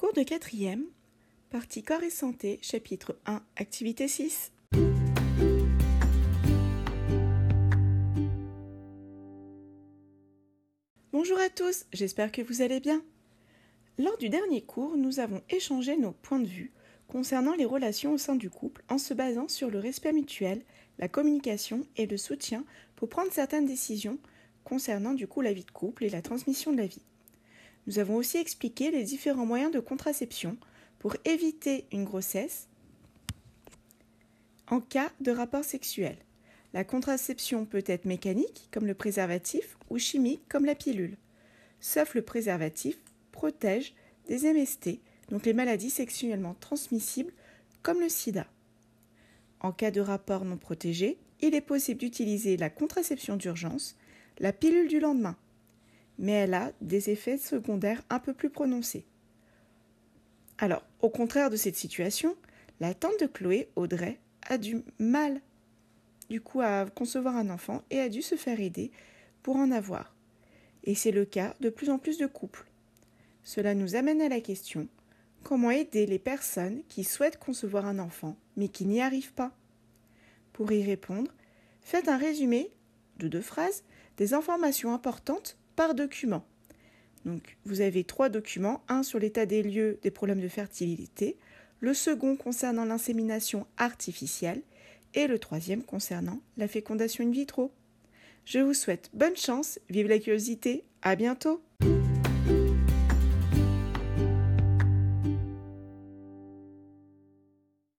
Cours de quatrième, partie corps et santé, chapitre 1, activité 6. Bonjour à tous, j'espère que vous allez bien. Lors du dernier cours, nous avons échangé nos points de vue concernant les relations au sein du couple en se basant sur le respect mutuel, la communication et le soutien pour prendre certaines décisions concernant du coup la vie de couple et la transmission de la vie. Nous avons aussi expliqué les différents moyens de contraception pour éviter une grossesse en cas de rapport sexuel. La contraception peut être mécanique, comme le préservatif, ou chimique, comme la pilule. Sauf le préservatif protège des MST, donc les maladies sexuellement transmissibles, comme le sida. En cas de rapport non protégé, il est possible d'utiliser la contraception d'urgence, la pilule du lendemain, mais elle a des effets secondaires un peu plus prononcés. Alors, au contraire de cette situation, la tante de Chloé, Audrey, a du mal du coup à concevoir un enfant et a dû se faire aider pour en avoir. Et c'est le cas de plus en plus de couples. Cela nous amène à la question comment aider les personnes qui souhaitent concevoir un enfant mais qui n'y arrivent pas? Pour y répondre, faites un résumé de deux phrases des informations importantes par document. Donc, vous avez trois documents, un sur l'état des lieux des problèmes de fertilité, le second concernant l'insémination artificielle et le troisième concernant la fécondation in vitro. Je vous souhaite bonne chance, vive la curiosité, à bientôt